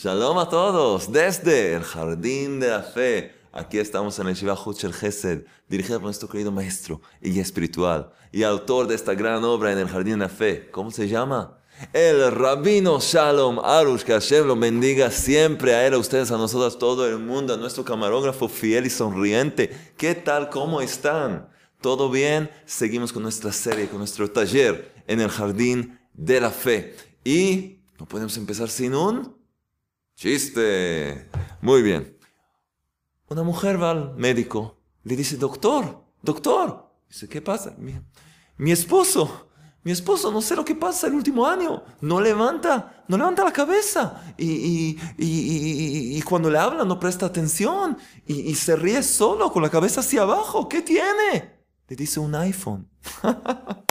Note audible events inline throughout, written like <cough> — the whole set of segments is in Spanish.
Shalom a todos desde el Jardín de la Fe. Aquí estamos en el Shiva Huchel Gesed, dirigido por nuestro querido maestro y espiritual y autor de esta gran obra en el Jardín de la Fe. ¿Cómo se llama? El Rabino Shalom Arush, que Hashem lo bendiga siempre a él, a ustedes, a nosotros, todo el mundo, a nuestro camarógrafo fiel y sonriente. ¿Qué tal? ¿Cómo están? ¿Todo bien? Seguimos con nuestra serie, con nuestro taller en el Jardín de la Fe. Y no podemos empezar sin un Chiste. Muy bien. Una mujer va al médico, le dice, doctor, doctor. Dice, ¿qué pasa? Mi, esposo, mi esposo, no sé lo que pasa el último año. No levanta, no levanta la cabeza. Y, y, cuando le habla no presta atención. Y, se ríe solo con la cabeza hacia abajo. ¿Qué tiene? Le dice un iPhone. <laughs>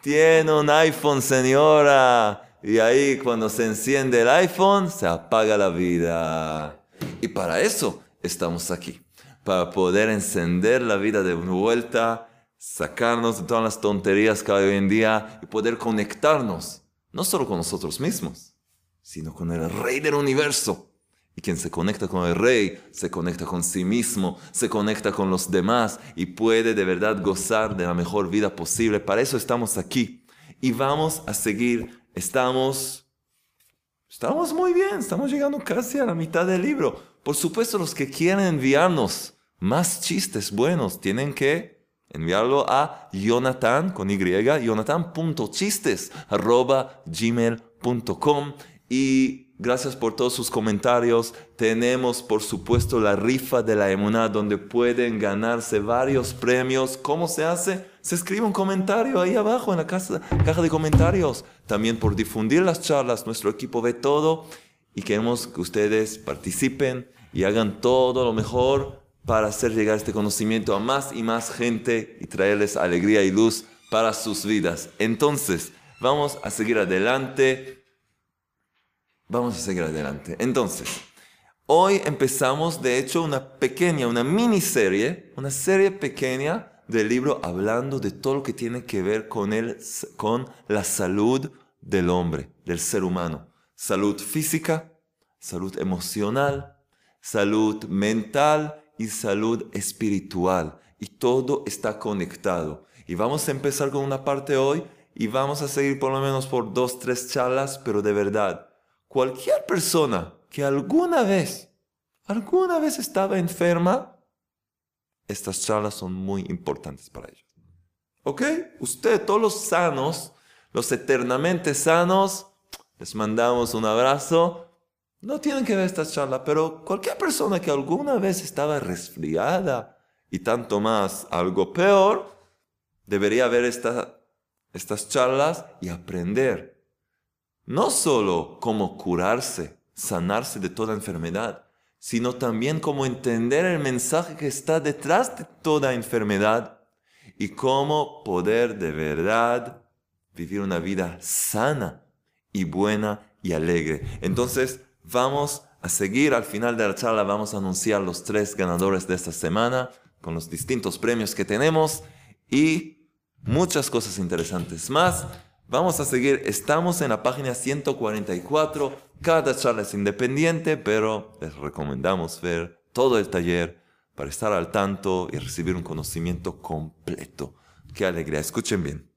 tiene un iPhone, señora. Y ahí cuando se enciende el iPhone, se apaga la vida. Y para eso estamos aquí. Para poder encender la vida de vuelta, sacarnos de todas las tonterías que hay hoy en día y poder conectarnos, no solo con nosotros mismos, sino con el Rey del universo. Y quien se conecta con el Rey, se conecta con sí mismo, se conecta con los demás y puede de verdad gozar de la mejor vida posible. Para eso estamos aquí. Y vamos a seguir estamos, estamos muy bien, estamos llegando casi a la mitad del libro. Por supuesto, los que quieren enviarnos más chistes buenos tienen que enviarlo a Jonathan con Y, jonathan.chistes gmail.com y Gracias por todos sus comentarios. Tenemos, por supuesto, la rifa de la Emuná, donde pueden ganarse varios premios. ¿Cómo se hace? Se escribe un comentario ahí abajo en la caja, de comentarios. También por difundir las charlas, nuestro equipo ve todo y queremos que ustedes participen y hagan todo lo mejor para hacer llegar este conocimiento a más y más gente y traerles alegría y luz para sus vidas. Entonces, vamos a seguir adelante Vamos a seguir adelante. Entonces, hoy empezamos de hecho una pequeña, una miniserie, una serie pequeña del libro hablando de todo lo que tiene que ver con, el, con la salud del hombre, del ser humano. Salud física, salud emocional, salud mental y salud espiritual. Y todo está conectado. Y vamos a empezar con una parte hoy y vamos a seguir por lo menos por dos, tres charlas, pero de verdad cualquier persona que alguna vez, alguna vez estaba enferma, estas charlas son muy importantes para ellos. ¿Ok? Ustedes, todos los sanos, los eternamente sanos, les mandamos un abrazo. No tienen que ver estas charlas, pero cualquier persona que alguna vez estaba resfriada y tanto más, algo peor, debería ver estas charlas y aprender no solo cómo curarse, sanarse de toda enfermedad, sino también cómo entender el mensaje que está detrás de toda enfermedad y cómo poder de verdad vivir una vida sana y buena y alegre. Entonces, vamos a seguir al final de la charla, vamos a anunciar los tres ganadores de esta semana con los distintos premios que tenemos y muchas cosas interesantes más. Vamos a seguir, estamos en la página 144, cada charla es independiente, pero les recomendamos ver todo el taller para estar al tanto y recibir un conocimiento completo. Qué alegría, escuchen bien.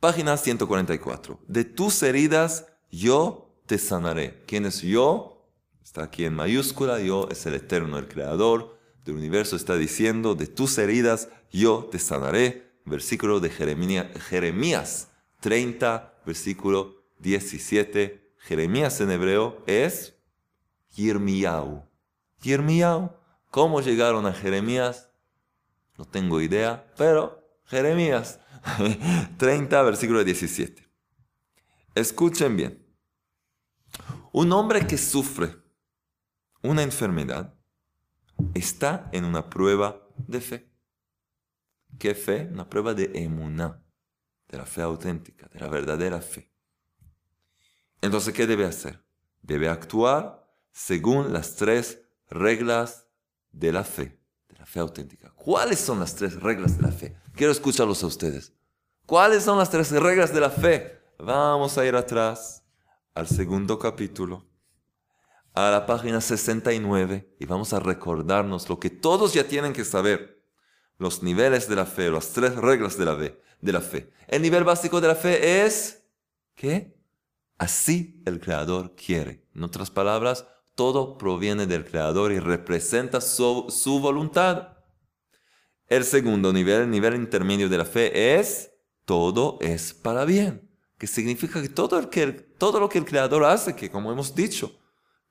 Página 144. De tus heridas yo te sanaré. ¿Quién es yo? Está aquí en mayúscula, yo es el eterno, el creador del universo, está diciendo, de tus heridas yo te sanaré. Versículo de Jeremías 30, versículo 17. Jeremías en hebreo es Yirmiyahu. Yirmiyahu. ¿Cómo llegaron a Jeremías? No tengo idea, pero Jeremías <laughs> 30, versículo 17. Escuchen bien. Un hombre que sufre una enfermedad está en una prueba de fe. ¿Qué fe? Una prueba de emuná de la fe auténtica, de la verdadera fe. Entonces, ¿qué debe hacer? Debe actuar según las tres reglas de la fe, de la fe auténtica. ¿Cuáles son las tres reglas de la fe? Quiero escucharlos a ustedes. ¿Cuáles son las tres reglas de la fe? Vamos a ir atrás al segundo capítulo, a la página 69, y vamos a recordarnos lo que todos ya tienen que saber, los niveles de la fe, las tres reglas de la fe. De la fe. El nivel básico de la fe es que así el Creador quiere. En otras palabras, todo proviene del Creador y representa su, voluntad. El segundo nivel, el nivel intermedio de la fe, es todo es para bien. Que significa que todo, el que todo lo que el Creador hace, que como hemos dicho,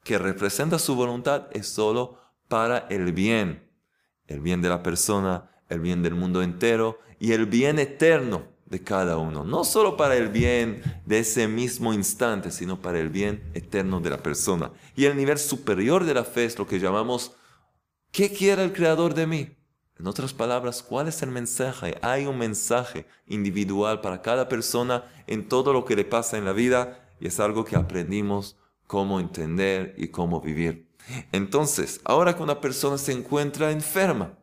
que representa su voluntad, es solo para el bien. El bien de la persona, el bien del mundo entero y el bien eterno de cada uno. No solo para el bien de ese mismo instante, sino para el bien eterno de la persona. Y el nivel superior de la fe es lo que llamamos, ¿qué quiere el Creador de mí? En otras palabras, ¿cuál es el mensaje? Hay un mensaje individual para cada persona en todo lo que le pasa en la vida y es algo que aprendimos cómo entender y cómo vivir. Entonces, ahora que una persona se encuentra enferma,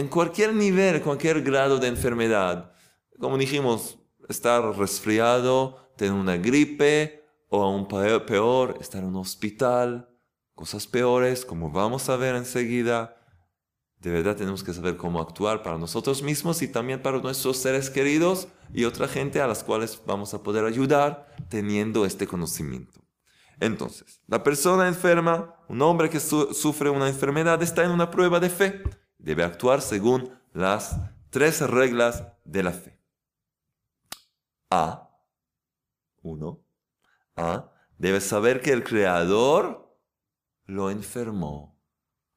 en cualquier nivel, cualquier grado de enfermedad, como dijimos, estar resfriado, tener una gripe o aún peor, estar en un hospital, cosas peores, como vamos a ver enseguida. De verdad tenemos que saber cómo actuar para nosotros mismos y también para nuestros seres queridos y otra gente a las cuales vamos a poder ayudar teniendo este conocimiento. Entonces, la persona enferma, un hombre que sufre una enfermedad, está en una prueba de fe. Debe actuar según las tres reglas de la fe. A. Uno. A. Debe saber que el Creador lo enfermó.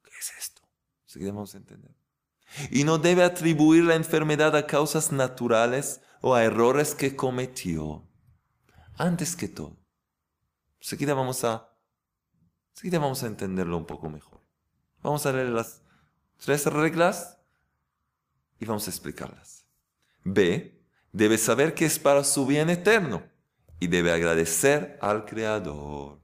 ¿Qué es esto? Si queremos entender. Y no debe atribuir la enfermedad a causas naturales o a errores que cometió. Antes que todo. Seguida vamos a, seguida vamos a entenderlo un poco mejor. Vamos a leer las tres reglas y vamos a explicarlas. B debe saber que es para su bien eterno y debe agradecer al Creador.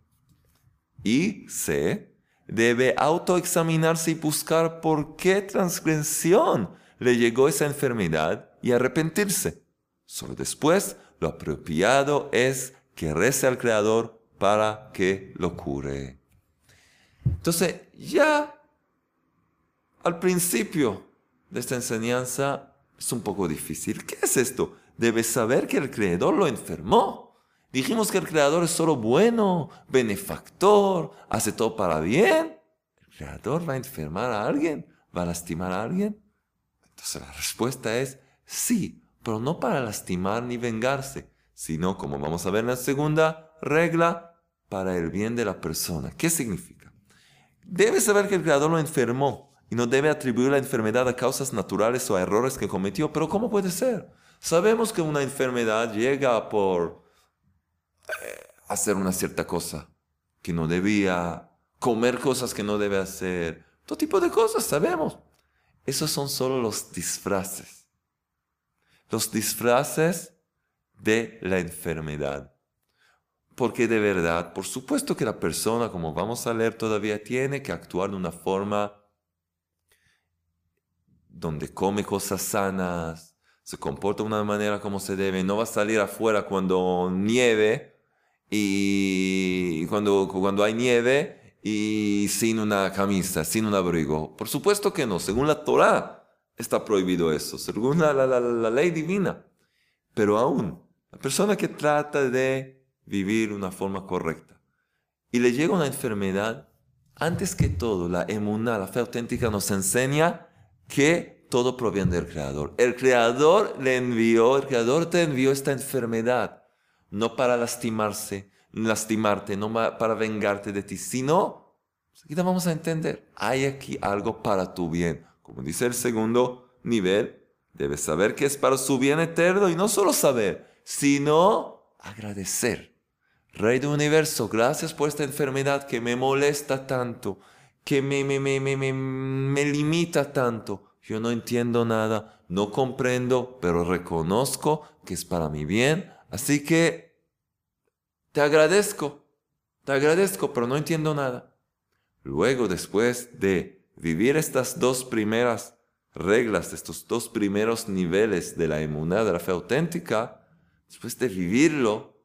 Y C, debe autoexaminarse y buscar por qué transgresión le llegó esa enfermedad y arrepentirse. Solo después lo apropiado es que rece al Creador para que lo cure. Entonces, ya al principio de esta enseñanza es un poco difícil. ¿Qué es esto? Debes saber que el Creador lo enfermó. Dijimos que el Creador es solo bueno, benefactor, hace todo para bien. ¿El Creador va a enfermar a alguien? ¿Va a lastimar a alguien? Entonces la respuesta es sí, pero no para lastimar ni vengarse, sino, como vamos a ver en la segunda regla, para el bien de la persona. ¿Qué significa? Debes saber que el Creador lo enfermó y no debe atribuir la enfermedad a causas naturales o a errores que cometió, pero ¿cómo puede ser? Sabemos que una enfermedad llega por eh, hacer una cierta cosa que no debía, comer cosas que no debe hacer, todo tipo de cosas, sabemos. Esos son solo los disfraces. Los disfraces de la enfermedad. Porque de verdad, por supuesto que la persona, como vamos a leer todavía, tiene que actuar de una forma donde come cosas sanas, se comporta de una manera como se debe, no va a salir afuera cuando nieve y cuando, cuando hay nieve y sin una camisa, sin un abrigo. Por supuesto que no, según la Torah está prohibido eso, según la, la ley divina. Pero aún, la persona que trata de vivir una forma correcta y le llega una enfermedad, antes que todo, la emuná, la fe auténtica nos enseña que todo proviene del Creador. El Creador le envió, el Creador te envió esta enfermedad, no para lastimarse, lastimarte, no para vengarte de ti, sino, aquí vamos a entender, hay aquí algo para tu bien. Como dice el segundo nivel, debes saber que es para su bien eterno y no solo saber, sino agradecer. Rey del universo, gracias por esta enfermedad que me molesta tanto, que me, me, me, me, me limita tanto yo no entiendo nada, no comprendo, pero reconozco que es para mi bien. Así que te agradezco, te agradezco, pero no entiendo nada. Luego, después de vivir estas dos primeras reglas, estos dos primeros niveles de la inmunidad, de la fe auténtica, después de vivirlo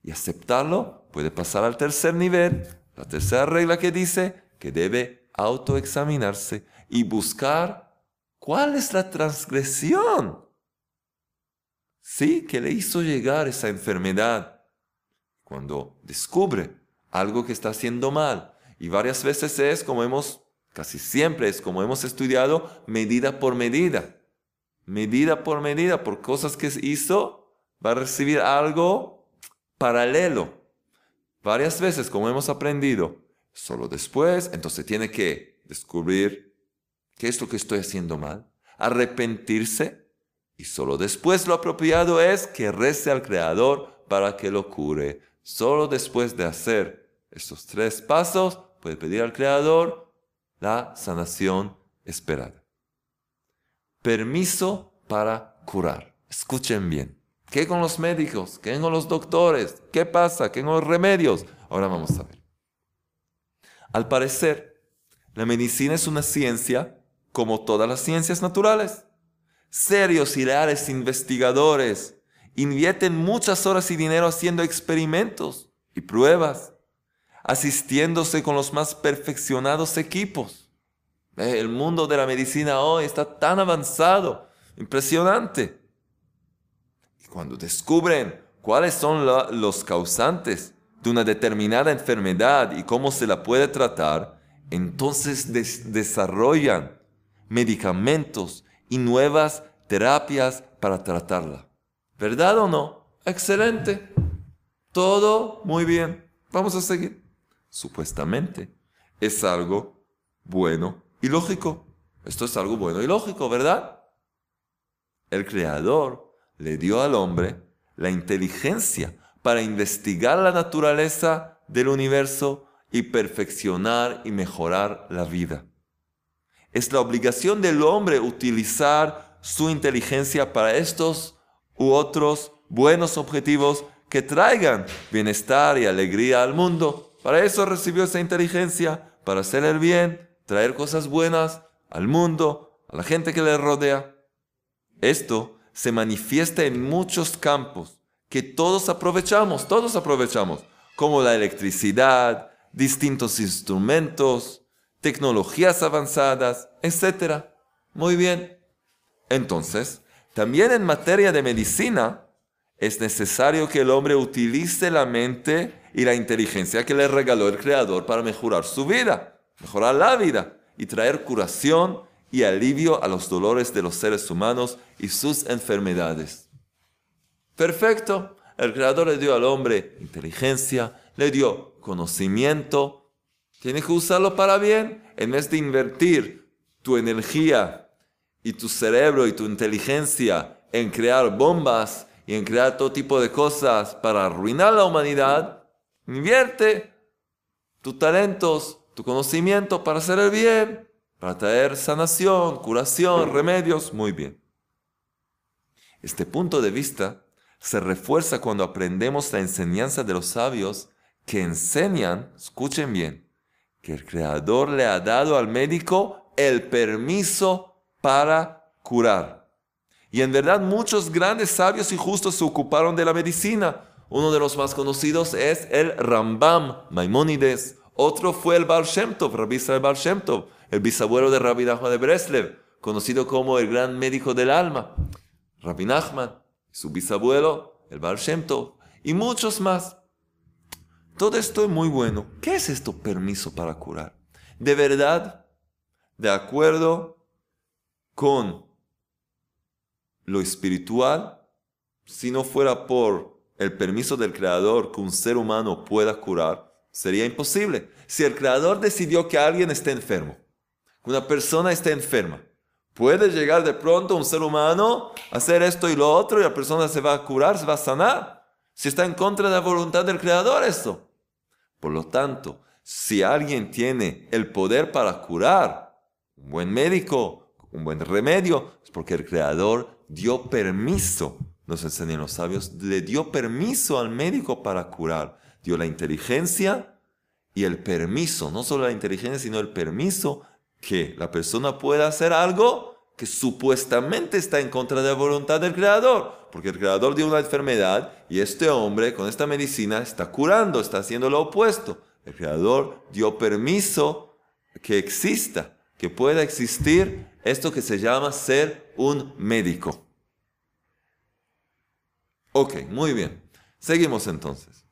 y aceptarlo, puede pasar al tercer nivel, la tercera regla que dice que debe autoexaminarse y buscar cuál es la transgresión. Sí, que le hizo llegar esa enfermedad. Cuando descubre algo que está haciendo mal, y varias veces es como hemos, casi siempre es como hemos estudiado, medida por medida. Medida por medida, por cosas que hizo, va a recibir algo paralelo. Varias veces, como hemos aprendido, solo después, entonces tiene que descubrir qué es lo que estoy haciendo mal, arrepentirse, y solo después lo apropiado es que rece al Creador para que lo cure. Solo después de hacer estos tres pasos, puede pedir al Creador la sanación esperada. Permiso para curar. Escuchen bien. ¿Qué con los médicos? ¿Qué con los doctores? ¿Qué pasa? ¿Qué con los remedios? Ahora vamos a ver. Al parecer, la medicina es una ciencia como todas las ciencias naturales. Serios y reales investigadores invierten muchas horas y dinero haciendo experimentos y pruebas asistiéndose con los más perfeccionados equipos. Eh, el mundo de la medicina hoy está tan avanzado, impresionante. Y cuando descubren cuáles son los causantes de una determinada enfermedad y cómo se la puede tratar, entonces desarrollan medicamentos y nuevas terapias para tratarla. ¿Verdad o no? Excelente. Todo muy bien. Vamos a seguir supuestamente, es algo bueno y lógico. Esto es algo bueno y lógico, ¿verdad? El Creador le dio al hombre la inteligencia para investigar la naturaleza del universo y perfeccionar y mejorar la vida. Es la obligación del hombre utilizar su inteligencia para estos u otros buenos objetivos que traigan bienestar y alegría al mundo. Para eso recibió esa inteligencia, para hacer el bien, traer cosas buenas al mundo, a la gente que le rodea. Esto se manifiesta en muchos campos que todos aprovechamos, todos aprovechamos, como la electricidad, distintos instrumentos, tecnologías avanzadas, etc. Muy bien. Entonces, también en materia de medicina, es necesario que el hombre utilice la mente y la inteligencia que le regaló el Creador para mejorar su vida, mejorar la vida y traer curación y alivio a los dolores de los seres humanos y sus enfermedades. Perfecto. El Creador le dio al hombre inteligencia, le dio conocimiento. Tiene que usarlo para bien. En vez de invertir tu energía y tu cerebro y tu inteligencia en crear bombas y en crear todo tipo de cosas para arruinar la humanidad, Invierte tus talentos, tu conocimiento para hacer el bien, para traer sanación, curación, remedios. Muy bien. Este punto de vista se refuerza cuando aprendemos la enseñanza de los sabios que enseñan, escuchen bien, que el Creador le ha dado al médico el permiso para curar. Y en verdad muchos grandes sabios y justos se ocuparon de la medicina uno de los más conocidos es el Rambam Maimónides. Otro fue el Baal Shem Tov, Rabbi el bisabuelo de Rabbi Nachman de Breslev, conocido como el gran médico del alma. Rabbi Nachman, su bisabuelo, el Baal Shem Tov, y muchos más. Todo esto es muy bueno. ¿Qué es esto permiso para curar? De verdad, de acuerdo con lo espiritual, si no fuera por el permiso del Creador que un ser humano pueda curar, sería imposible. Si el Creador decidió que alguien esté enfermo, una persona esté enferma, puede llegar de pronto un ser humano a hacer esto y lo otro y la persona se va a curar, se va a sanar. Si está en contra de la voluntad del Creador esto. Por lo tanto, si alguien tiene el poder para curar, un buen médico, un buen remedio, es porque el Creador dio permiso nos enseñan los sabios, le dio permiso al médico para curar. Dio la inteligencia y el permiso, no solo la inteligencia, sino el permiso que la persona pueda hacer algo que supuestamente está en contra de la voluntad del Creador, porque el Creador dio una enfermedad y este hombre con esta medicina está curando, está haciendo lo opuesto. El Creador dio permiso que exista, que pueda existir esto que se llama ser un médico. Ok, muy bien. Seguimos entonces.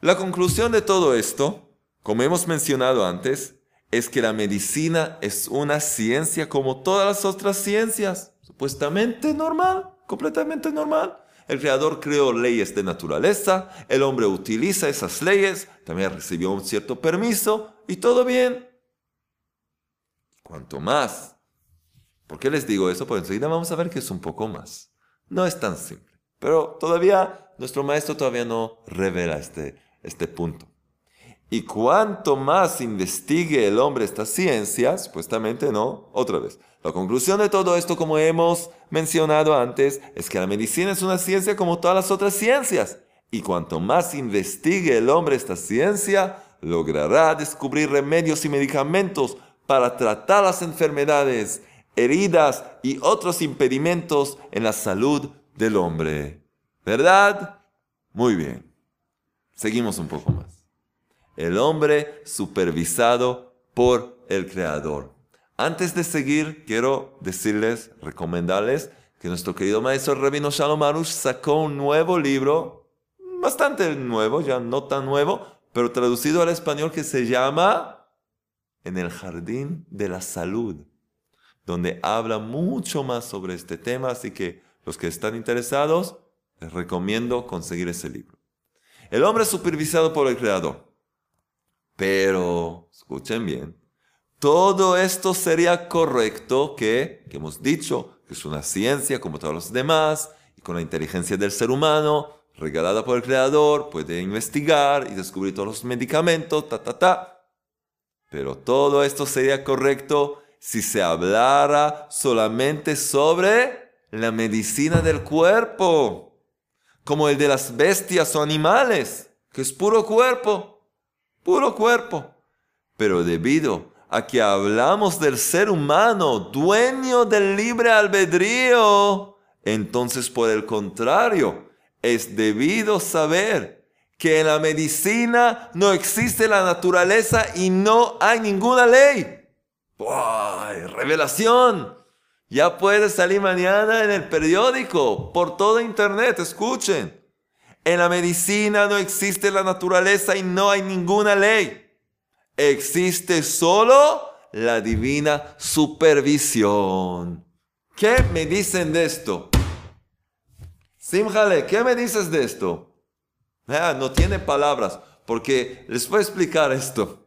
La conclusión de todo esto, como hemos mencionado antes, es que la medicina es una ciencia como todas las otras ciencias, supuestamente normal, completamente normal. El creador creó leyes de naturaleza, el hombre utiliza esas leyes, también recibió un cierto permiso y todo bien. Cuanto más. ¿Por qué les digo eso? Pues enseguida vamos a ver que es un poco más. No es tan simple. Pero todavía, nuestro maestro todavía no revela este, este punto. Y cuanto más investigue el hombre estas ciencias, supuestamente no, otra vez. La conclusión de todo esto, como hemos mencionado antes, es que la medicina es una ciencia como todas las otras ciencias. Y cuanto más investigue el hombre esta ciencia, logrará descubrir remedios y medicamentos para tratar las enfermedades, heridas y otros impedimentos en la salud del hombre. ¿Verdad? Muy bien. Seguimos un poco más el hombre supervisado por el Creador. Antes de seguir, quiero decirles, recomendarles que nuestro querido maestro Rabino Shalom Arush sacó un nuevo libro, bastante nuevo, ya no tan nuevo, pero traducido al español que se llama En el Jardín de la Salud, donde habla mucho más sobre este tema, así que los que están interesados, les recomiendo conseguir ese libro. El hombre supervisado por el Creador. Pero, escuchen bien, todo esto sería correcto que, que hemos dicho, que es una ciencia como todos los demás, y con la inteligencia del ser humano, regalada por el Creador, puede investigar y descubrir todos los medicamentos, ta, ta, ta. Pero todo esto sería correcto si se hablara solamente sobre la medicina del cuerpo, como el de las bestias o animales, que es puro cuerpo puro cuerpo. Pero debido a que hablamos del ser humano, dueño del libre albedrío, entonces por el contrario, es debido saber que en la medicina no existe la naturaleza y no hay ninguna ley. ¡Ay, revelación! Ya puede salir mañana en el periódico, por todo internet, escuchen. En la medicina no existe la naturaleza y no hay ninguna ley. Existe solo la divina supervisión. ¿Qué me dicen de esto? Simjale, ¿qué me dices de esto? Ah, no tiene palabras, porque les voy a explicar esto.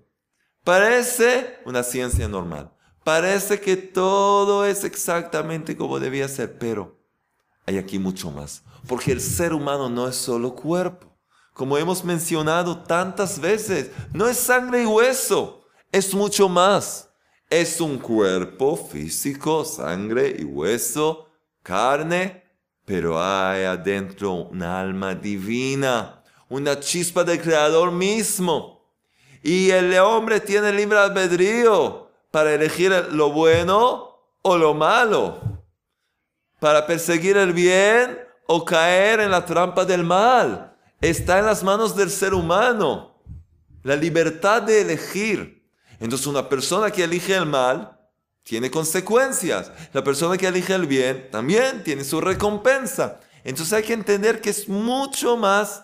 Parece una ciencia normal. Parece que todo es exactamente como debía ser, pero hay aquí mucho más. Porque el ser humano no es solo cuerpo. Como hemos mencionado tantas veces, no es sangre y hueso, es mucho más. Es un cuerpo físico, sangre y hueso, carne, pero hay adentro una alma divina, una chispa del Creador mismo. Y el hombre tiene libre albedrío para elegir lo bueno o lo malo, para perseguir el bien o caer en la trampa del mal. Está en las manos del ser humano. La libertad de elegir. Entonces una persona que elige el mal tiene consecuencias. La persona que elige el bien también tiene su recompensa. Entonces hay que entender que es mucho más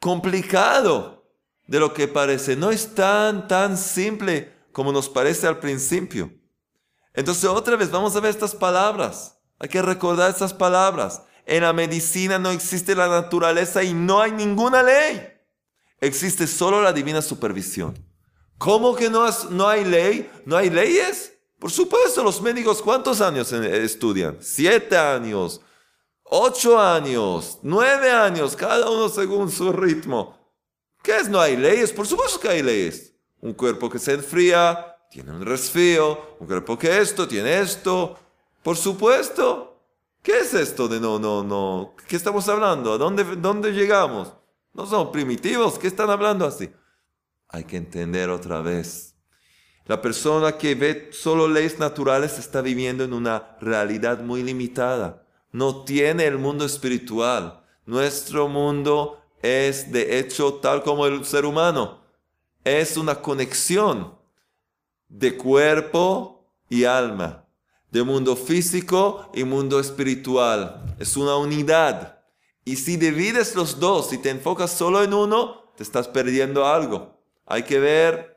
complicado de lo que parece. No es tan, tan simple como nos parece al principio. Entonces otra vez vamos a ver estas palabras. Hay que recordar estas palabras. En la medicina no existe la naturaleza y no hay ninguna ley. Existe solo la divina supervisión. ¿Cómo que no, hay ley? ¿No hay leyes? Por supuesto, los médicos ¿cuántos años estudian? Siete años, ocho años, nueve años, cada uno según su ritmo. ¿Qué es? ¿No hay leyes? Por supuesto que hay leyes. Un cuerpo que se enfría, tiene un resfrío, un cuerpo que esto, tiene esto. Por supuesto. ¿Qué es esto de no, no, no? ¿Qué estamos hablando? ¿A dónde, dónde llegamos? ¿No son primitivos? ¿Qué están hablando así? Hay que entender otra vez. La persona que ve solo leyes naturales está viviendo en una realidad muy limitada. No tiene el mundo espiritual. Nuestro mundo es de hecho tal como el ser humano. Es una conexión de cuerpo y alma, de mundo físico y mundo espiritual. Es una unidad. Y si divides los dos, si te enfocas solo en uno, te estás perdiendo algo. Hay que ver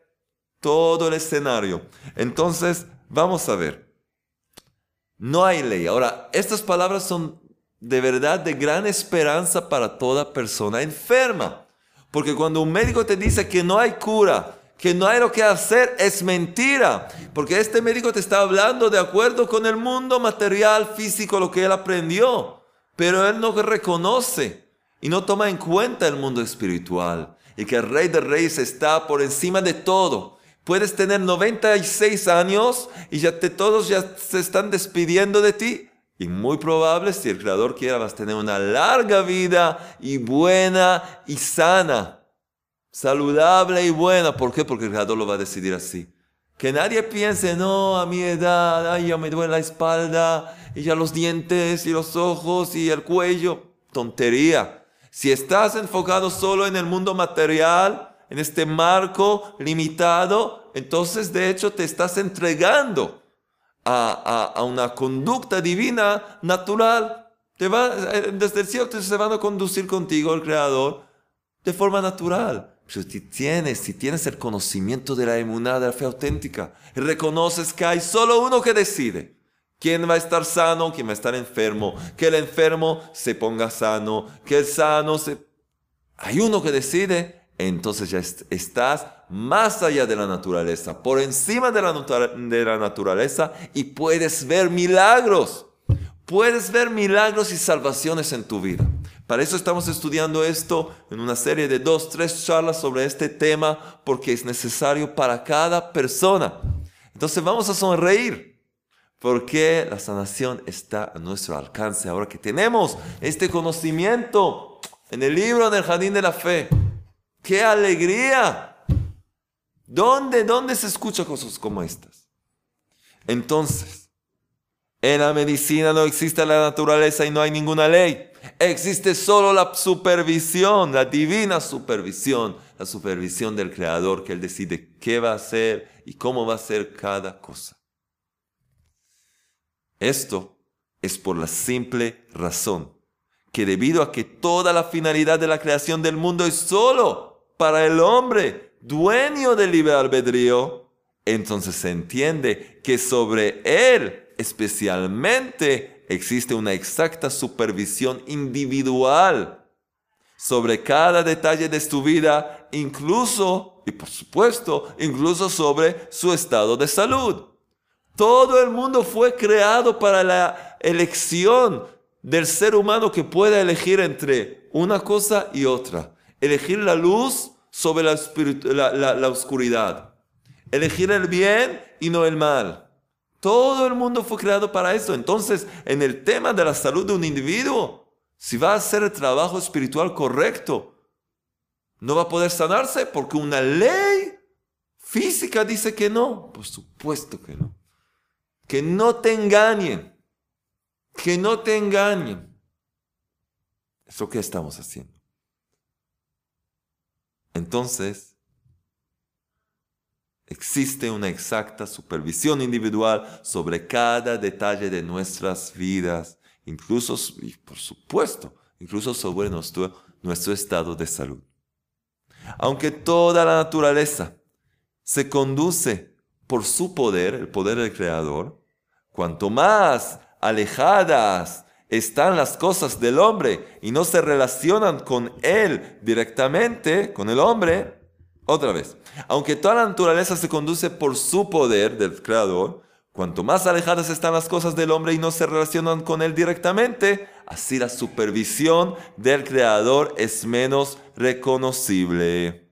todo el escenario. Entonces, vamos a ver. No hay ley. Ahora, estas palabras son de verdad de gran esperanza para toda persona enferma. Porque cuando un médico te dice que no hay cura, que no hay lo que hacer, es mentira. Porque este médico te está hablando de acuerdo con el mundo material, físico, lo que él aprendió. Pero él no reconoce y no toma en cuenta el mundo espiritual. Y que el rey de reyes está por encima de todo. Puedes tener 96 años y ya te, todos ya se están despidiendo de ti. Y muy probable, si el Creador quiera, vas a tener una larga vida y buena y sana. Saludable y buena. ¿Por qué? Porque el Creador lo va a decidir así. Que nadie piense, no, a mi edad, ay, ya me duele la espalda, y ya los dientes, y los ojos, y el cuello. Tontería. Si estás enfocado solo en el mundo material, en este marco limitado, entonces de hecho te estás entregando a, una conducta divina natural. Te va, eh, desde el cielo se van a conducir contigo el Creador de forma natural. Si tienes, si tienes el conocimiento de la emuná, de la fe auténtica, reconoces que hay solo uno que decide quién va a estar sano, quién va a estar enfermo, que el enfermo se ponga sano, que el sano se... Hay uno que decide, entonces ya estás más allá de la naturaleza, por encima de la, de la naturaleza y puedes ver milagros. Puedes ver milagros y salvaciones en tu vida. Para eso estamos estudiando esto en una serie de dos, tres charlas sobre este tema porque es necesario para cada persona. Entonces vamos a sonreír porque la sanación está a nuestro alcance ahora que tenemos este conocimiento en el libro del Jardín de la Fe. ¡Qué alegría! ¿Dónde, dónde se escucha cosas como estas? Entonces, en la medicina no existe la naturaleza y no hay ninguna ley. Existe solo la supervisión, la divina supervisión, la supervisión del Creador que Él decide qué va a hacer y cómo va a hacer cada cosa. Esto es por la simple razón que debido a que toda la finalidad de la creación del mundo es solo para el hombre, dueño del libre albedrío, entonces se entiende que sobre él especialmente existe una exacta supervisión individual sobre cada detalle de su vida, incluso, y por supuesto, incluso sobre su estado de salud. Todo el mundo fue creado para la elección del ser humano que pueda elegir entre una cosa y otra elegir la luz sobre la, oscuridad, elegir el bien y no el mal. Todo el mundo fue creado para eso. Entonces, en el tema de la salud de un individuo, si va a hacer el trabajo espiritual correcto, no va a poder sanarse porque una ley física dice que no. Por supuesto que no. Que no te engañen. Que no te engañen. ¿Eso qué estamos haciendo? entonces existe una exacta supervisión individual sobre cada detalle de nuestras vidas, incluso, y por supuesto, incluso sobre nuestro, estado de salud. Aunque toda la naturaleza se conduce por su poder, el poder del Creador, cuanto más alejadas están las cosas del hombre y no se relacionan con él directamente, con el hombre, otra vez, aunque toda la naturaleza se conduce por su poder del Creador, cuanto más alejadas están las cosas del hombre y no se relacionan con él directamente, así la supervisión del Creador es menos reconocible.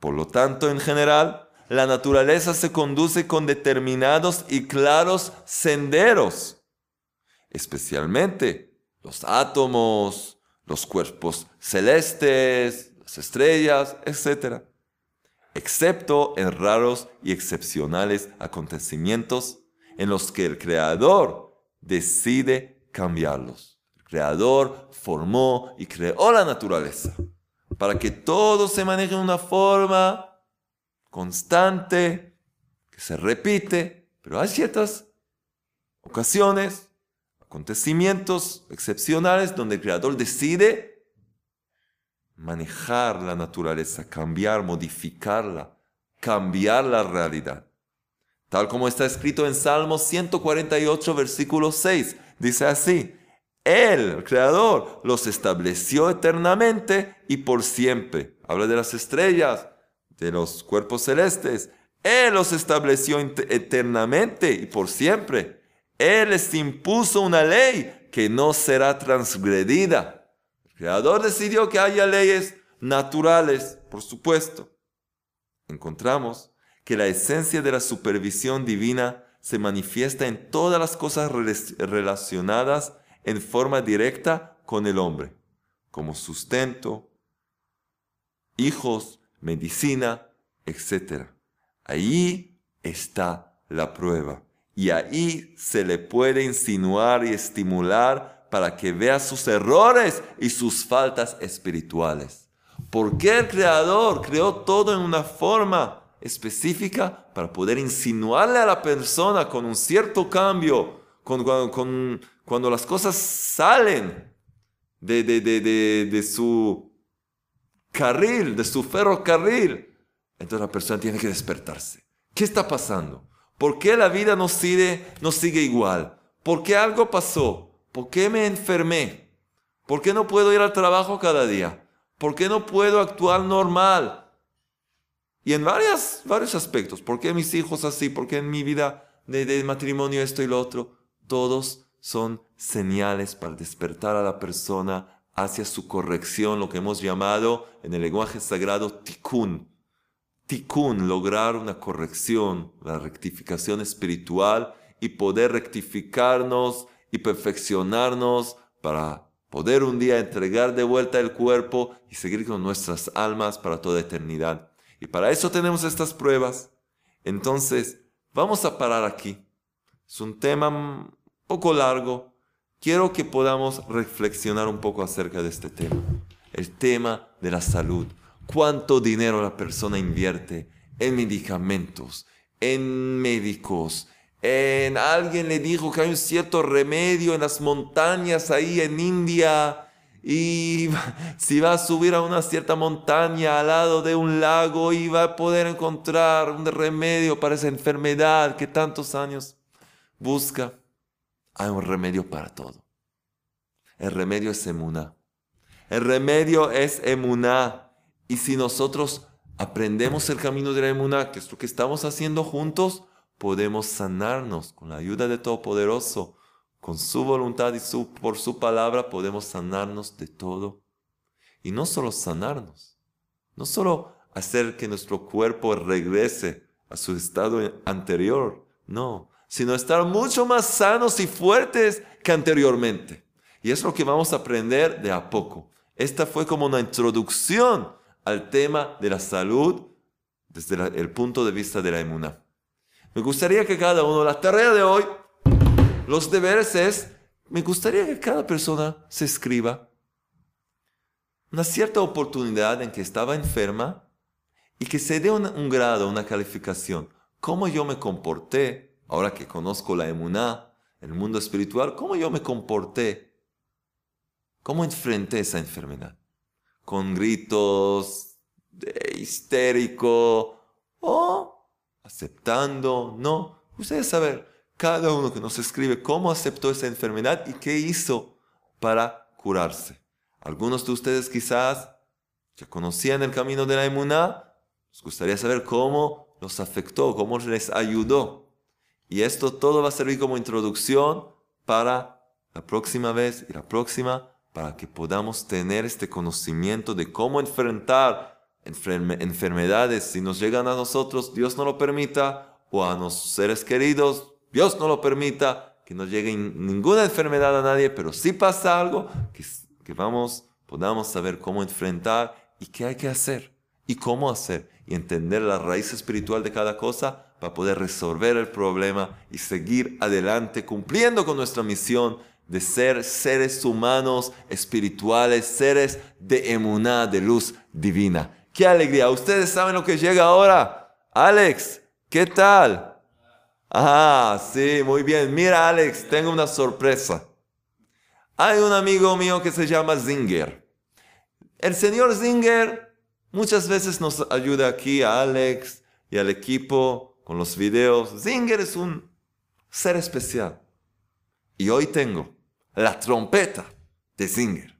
Por lo tanto, en general, la naturaleza se conduce con determinados y claros senderos especialmente los átomos, los cuerpos celestes, las estrellas, etc. excepto en raros y excepcionales acontecimientos en los que el Creador decide cambiarlos. El Creador formó y creó la naturaleza para que todo se maneje de una forma constante, que se repite, pero hay ciertas ocasiones, acontecimientos excepcionales donde el Creador decide manejar la naturaleza, cambiar, modificarla, cambiar la realidad. Tal como está escrito en Salmo 148, versículo 6. Dice así, Él, el Creador, los estableció eternamente y por siempre. Habla de las estrellas, de los cuerpos celestes. Él los estableció eternamente y por siempre. Él les impuso una ley que no será transgredida. El Creador decidió que haya leyes naturales, por supuesto. Encontramos que la esencia de la supervisión divina se manifiesta en todas las cosas relacionadas en forma directa con el hombre, como sustento, hijos, medicina, etc. Ahí está la prueba y ahí se le puede insinuar y estimular para que vea sus errores y sus faltas espirituales. ¿Por qué el Creador creó todo en una forma? específica para poder insinuarle a la persona con un cierto cambio, cuando las cosas salen de, de, su carril, de su ferrocarril, entonces la persona tiene que despertarse. ¿Qué está pasando? ¿Por qué la vida no sigue, no sigue igual? ¿Por qué algo pasó? ¿Por qué me enfermé? ¿Por qué no puedo ir al trabajo cada día? ¿Por qué no puedo actuar normal? Y en varias, varios aspectos. ¿Por qué mis hijos así? ¿Por qué en mi vida de, matrimonio esto y lo otro? Todos son señales para despertar a la persona hacia su corrección, lo que hemos llamado en el lenguaje sagrado tikkun. Tikkun, lograr una corrección, la rectificación espiritual y poder rectificarnos y perfeccionarnos para poder un día entregar de vuelta el cuerpo y seguir con nuestras almas para toda eternidad. Y para eso tenemos estas pruebas. Entonces, vamos a parar aquí. Es un tema un poco largo. Quiero que podamos reflexionar un poco acerca de este tema. El tema de la salud. ¿Cuánto dinero la persona invierte en medicamentos, en médicos, en alguien le dijo que hay un cierto remedio en las montañas ahí en India y <laughs> si va a subir a una cierta montaña al lado de un lago y va a poder encontrar un remedio para esa enfermedad que tantos años busca, hay un remedio para todo. El remedio es emuná. El remedio es emuná. Y si nosotros aprendemos el camino de la emuná, que es lo que estamos haciendo juntos, podemos sanarnos con la ayuda de Todopoderoso con su voluntad y su, por su palabra podemos sanarnos de todo. Y no solo sanarnos, no solo hacer que nuestro cuerpo regrese a su estado anterior, no, sino estar mucho más sanos y fuertes que anteriormente. Y es lo que vamos a aprender de a poco. Esta fue como una introducción al tema de la salud desde el punto de vista de la inmunidad. Me gustaría que cada uno, la tarea de hoy, los deberes es, me gustaría que cada persona se escriba una cierta oportunidad en que estaba enferma y que se dé un, grado, una calificación. ¿Cómo yo me comporté, ahora que conozco la emuná, el mundo espiritual, cómo yo me comporté? ¿Cómo enfrenté esa enfermedad? ¿Con gritos de histérico o aceptando? No. Ustedes saben, cada uno que nos escribe cómo aceptó esa enfermedad y qué hizo para curarse. Algunos de ustedes quizás ya conocían el camino de la inmunidad, nos gustaría saber cómo los afectó, cómo les ayudó. Y esto todo va a servir como introducción para la próxima vez y la próxima, para que podamos tener este conocimiento de cómo enfrentar enfermedades si nos llegan a nosotros, Dios no lo permita, o a nuestros seres queridos, Dios no lo permita, que no llegue ninguna enfermedad a nadie, pero si pasa algo, que, que vamos, podamos saber cómo enfrentar y qué hay que hacer y cómo hacer y entender la raíz espiritual de cada cosa para poder resolver el problema y seguir adelante cumpliendo con nuestra misión de ser seres humanos, espirituales, seres de emuná, de luz divina. ¡Qué alegría! ¿Ustedes saben lo que llega ahora? Alex, ¿qué tal? Ah, sí, muy bien. Mira, Alex, tengo una sorpresa. Hay un amigo mío que se llama Zinger. El señor Zinger muchas veces nos ayuda aquí a Alex y al equipo con los videos. Zinger es un ser especial. Y hoy tengo la trompeta de Zinger.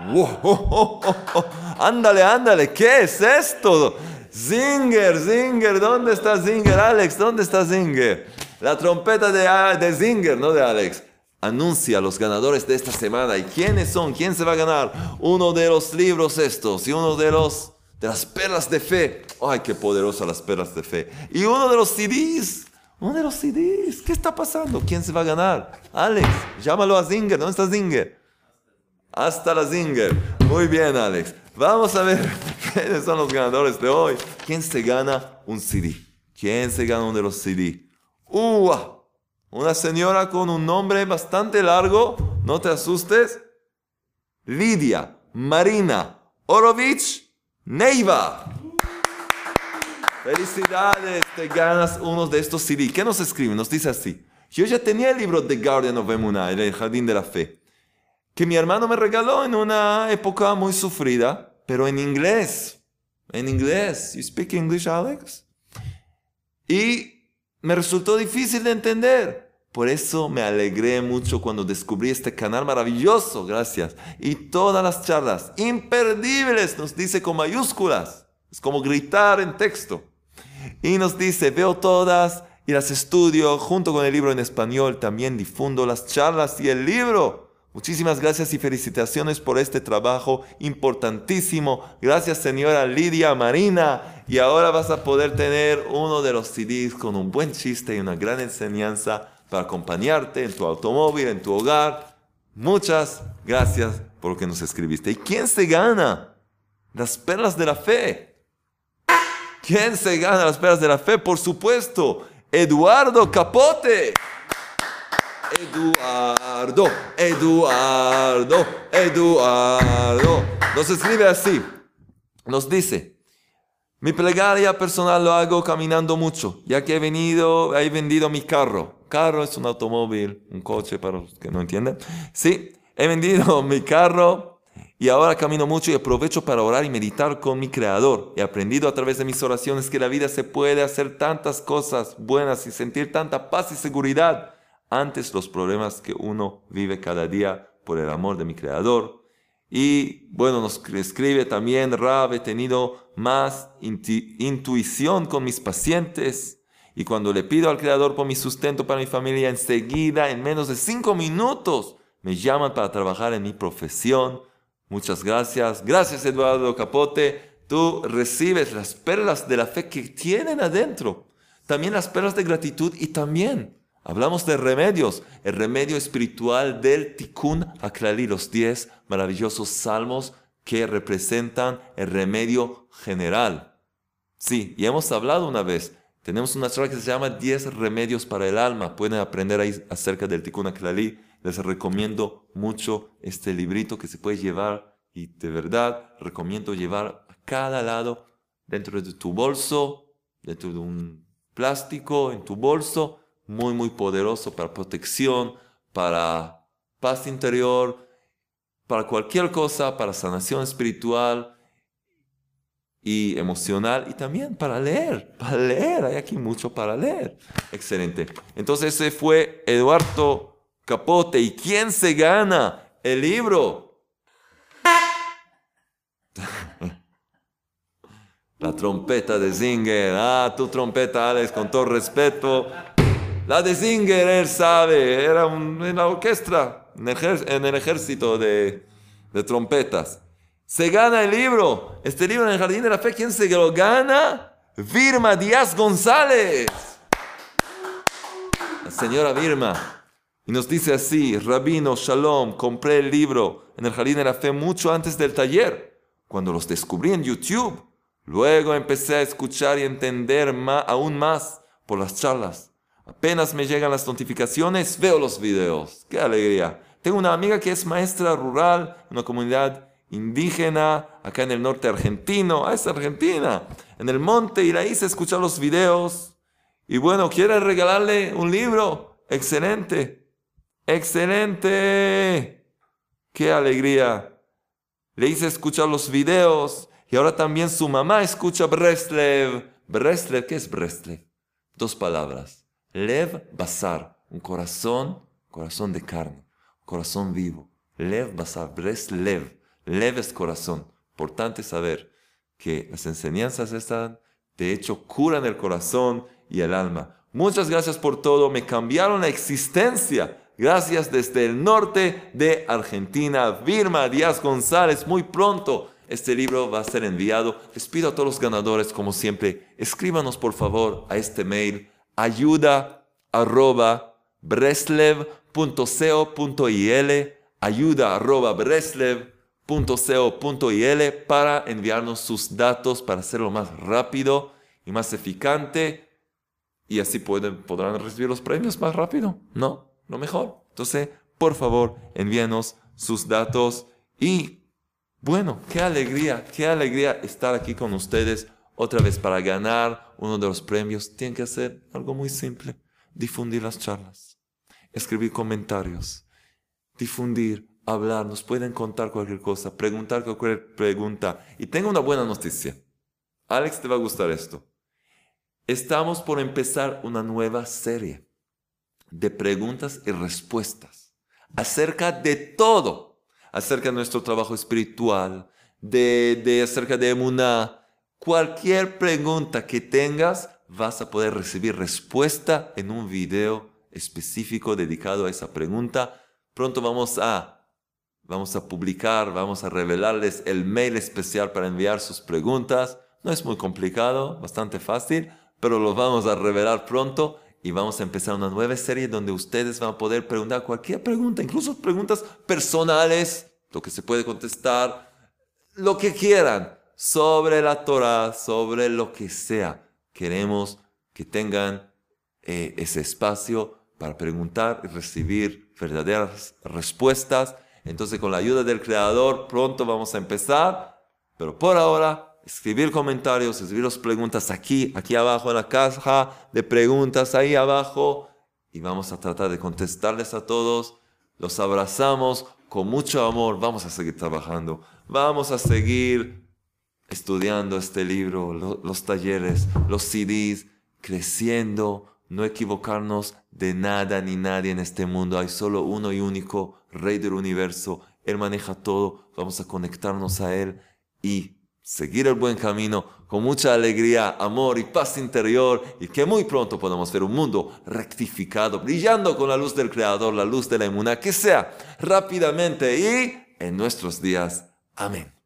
<laughs> Ándale, ándale, ¿qué es esto? Zinger, Zinger, ¿dónde está Zinger? Alex, ¿dónde está Zinger? La trompeta de, de Zinger, no de Alex. Anuncia los ganadores de esta semana. ¿Y quiénes son? ¿Quién se va a ganar? Uno de los libros estos y uno de los de las perlas de fe. ¡Ay, qué poderosas las perlas de fe! Y uno de los CDs. Uno de los CDs. ¿Qué está pasando? ¿Quién se va a ganar? Alex, llámalo a Zinger. ¿Dónde está Zinger? Hasta la Zinger. Muy bien, Alex. Vamos a ver <laughs> quiénes son los ganadores de hoy. ¿Quién se gana un CD? ¿Quién se gana uno de los CD? ¡Uah! Una señora con un nombre bastante largo. No te asustes. Lidia Marina Orovich Neiva. Felicidades, te ganas uno de estos CD. ¿Qué nos escribe? Nos dice así. Yo ya tenía el libro de Guardian of Emunah, el Jardín de la Fe que mi hermano me regaló en una época muy sufrida, pero en inglés. En inglés. You speak English, Alex? Y me resultó difícil de entender. Por eso me alegré mucho cuando descubrí este canal maravilloso, gracias. Y todas las charlas, imperdibles, nos dice con mayúsculas. Es como gritar en texto. Y nos dice, veo todas y las estudio junto con el libro en español. También difundo las charlas y el libro. Muchísimas gracias y felicitaciones por este trabajo importantísimo. Gracias señora Lidia Marina. Y ahora vas a poder tener uno de los CDs con un buen chiste y una gran enseñanza para acompañarte en tu automóvil, en tu hogar. Muchas gracias por lo que nos escribiste. ¿Y quién se gana? Las perlas de la fe. ¿Quién se gana las perlas de la fe? Por supuesto, Eduardo Capote. Eduardo, Eduardo, Eduardo. Nos escribe así. Nos dice, mi plegaria personal lo hago caminando mucho, ya que he venido, he vendido mi carro. Carro es un automóvil, un coche para los que no entienden. Sí, he vendido <laughs> mi carro y ahora camino mucho y aprovecho para orar y meditar con mi Creador. He aprendido a través de mis oraciones que la vida se puede hacer tantas cosas buenas y sentir tanta paz y seguridad antes los problemas que uno vive cada día por el amor de mi Creador. Y bueno, nos escribe también, Rab, he tenido más intuición con mis pacientes. Y cuando le pido al Creador por mi sustento para mi familia, enseguida, en menos de cinco minutos, me llaman para trabajar en mi profesión. Muchas gracias. Gracias, Eduardo Capote. Tú recibes las perlas de la fe que tienen adentro. También las perlas de gratitud y también Hablamos de remedios, el remedio espiritual del Tikkun Aklali, los 10 maravillosos salmos que representan el remedio general. Sí, y hemos hablado una vez, tenemos una charla que se llama 10 remedios para el alma. Pueden aprender ahí acerca del Tikkun Aklali. Les recomiendo mucho este librito que se puede llevar y de verdad recomiendo llevar a cada lado dentro de tu bolso, dentro de un plástico, en tu bolso muy, muy poderoso para protección, para paz interior, para cualquier cosa, para sanación espiritual y emocional y también para leer, para leer, hay aquí mucho para leer. Excelente. Entonces ese fue Eduardo Capote. ¿Y quién se gana el libro? <laughs> La trompeta de Zinger. Ah, tu trompeta, Alex, con todo respeto. La de Singer, él sabe, era en la orquesta, en el, ejército de, trompetas. Se gana el libro, este libro en el Jardín de la Fe, ¿quién se lo gana? Virma Díaz González. La señora Virma. Y nos dice así, Rabino, Shalom, compré el libro en el Jardín de la Fe mucho antes del taller, cuando los descubrí en YouTube. Luego empecé a escuchar y entender aún más por las charlas. Apenas me llegan las notificaciones, veo los videos. ¡Qué alegría! Tengo una amiga que es maestra rural una comunidad indígena acá en el norte argentino. Ah, es Argentina. En el monte y la hice escuchar los videos. Y bueno, quiere regalarle un libro. Excelente. Excelente. ¡Qué alegría! Le hice escuchar los videos y ahora también su mamá escucha Breslev. Breslev, ¿qué es Breslev? Dos palabras. Lev Basar, un corazón, corazón de carne, corazón vivo. Lev Basar, Breslev. Lev es corazón. Importante saber que las enseñanzas están, de hecho, curan el corazón y el alma. Muchas gracias por todo. Me cambiaron la existencia. Gracias desde el norte de Argentina. Vilma Díaz González, muy pronto este libro va a ser enviado. Les pido a todos los ganadores, como siempre, escríbanos por favor a este mail ayuda arroba breslev.co.il ayuda arroba para enviarnos sus datos para hacerlo más rápido y más eficante y así pueden, podrán recibir los premios más rápido, ¿no? Lo mejor. Entonces, por favor, envíanos sus datos y bueno, qué alegría, qué alegría estar aquí con ustedes otra vez para ganar uno de los premios. Tienen que hacer algo muy simple, difundir las charlas, escribir comentarios, difundir, hablar, nos pueden contar cualquier cosa, preguntar cualquier pregunta. Y tengo una buena noticia. Alex, te va a gustar esto. Estamos por empezar una nueva serie de preguntas y respuestas acerca de todo acerca de nuestro trabajo espiritual, de, de acerca de Emuná, cualquier pregunta que tengas, vas a poder recibir respuesta en un video específico dedicado a esa pregunta. Pronto vamos a, vamos a publicar, vamos a revelarles el mail especial para enviar sus preguntas. No es muy complicado, bastante fácil, pero lo vamos a revelar pronto y vamos a empezar una nueva serie donde ustedes van a poder preguntar cualquier pregunta, incluso preguntas personales, lo que se puede contestar, lo que quieran, sobre la Torah, sobre lo que sea. Queremos que tengan eh, ese espacio para preguntar y recibir verdaderas respuestas. Entonces, con la ayuda del Creador, pronto vamos a empezar, pero por ahora escribir comentarios, escribir las preguntas aquí, aquí abajo en la caja de preguntas, ahí abajo, y vamos a tratar de contestarles a todos. Los abrazamos con mucho amor, vamos a seguir trabajando, vamos a seguir estudiando este libro, los talleres, los CDs, creciendo, no equivocarnos de nada ni nadie en este mundo. Hay solo uno y único Rey del universo. Él maneja todo. Vamos a conectarnos a Él y seguir el buen camino con mucha alegría, amor y paz interior y que muy pronto podamos ver un mundo rectificado, brillando con la luz del Creador, la luz de la inmuna, que sea rápidamente y en nuestros días. Amén.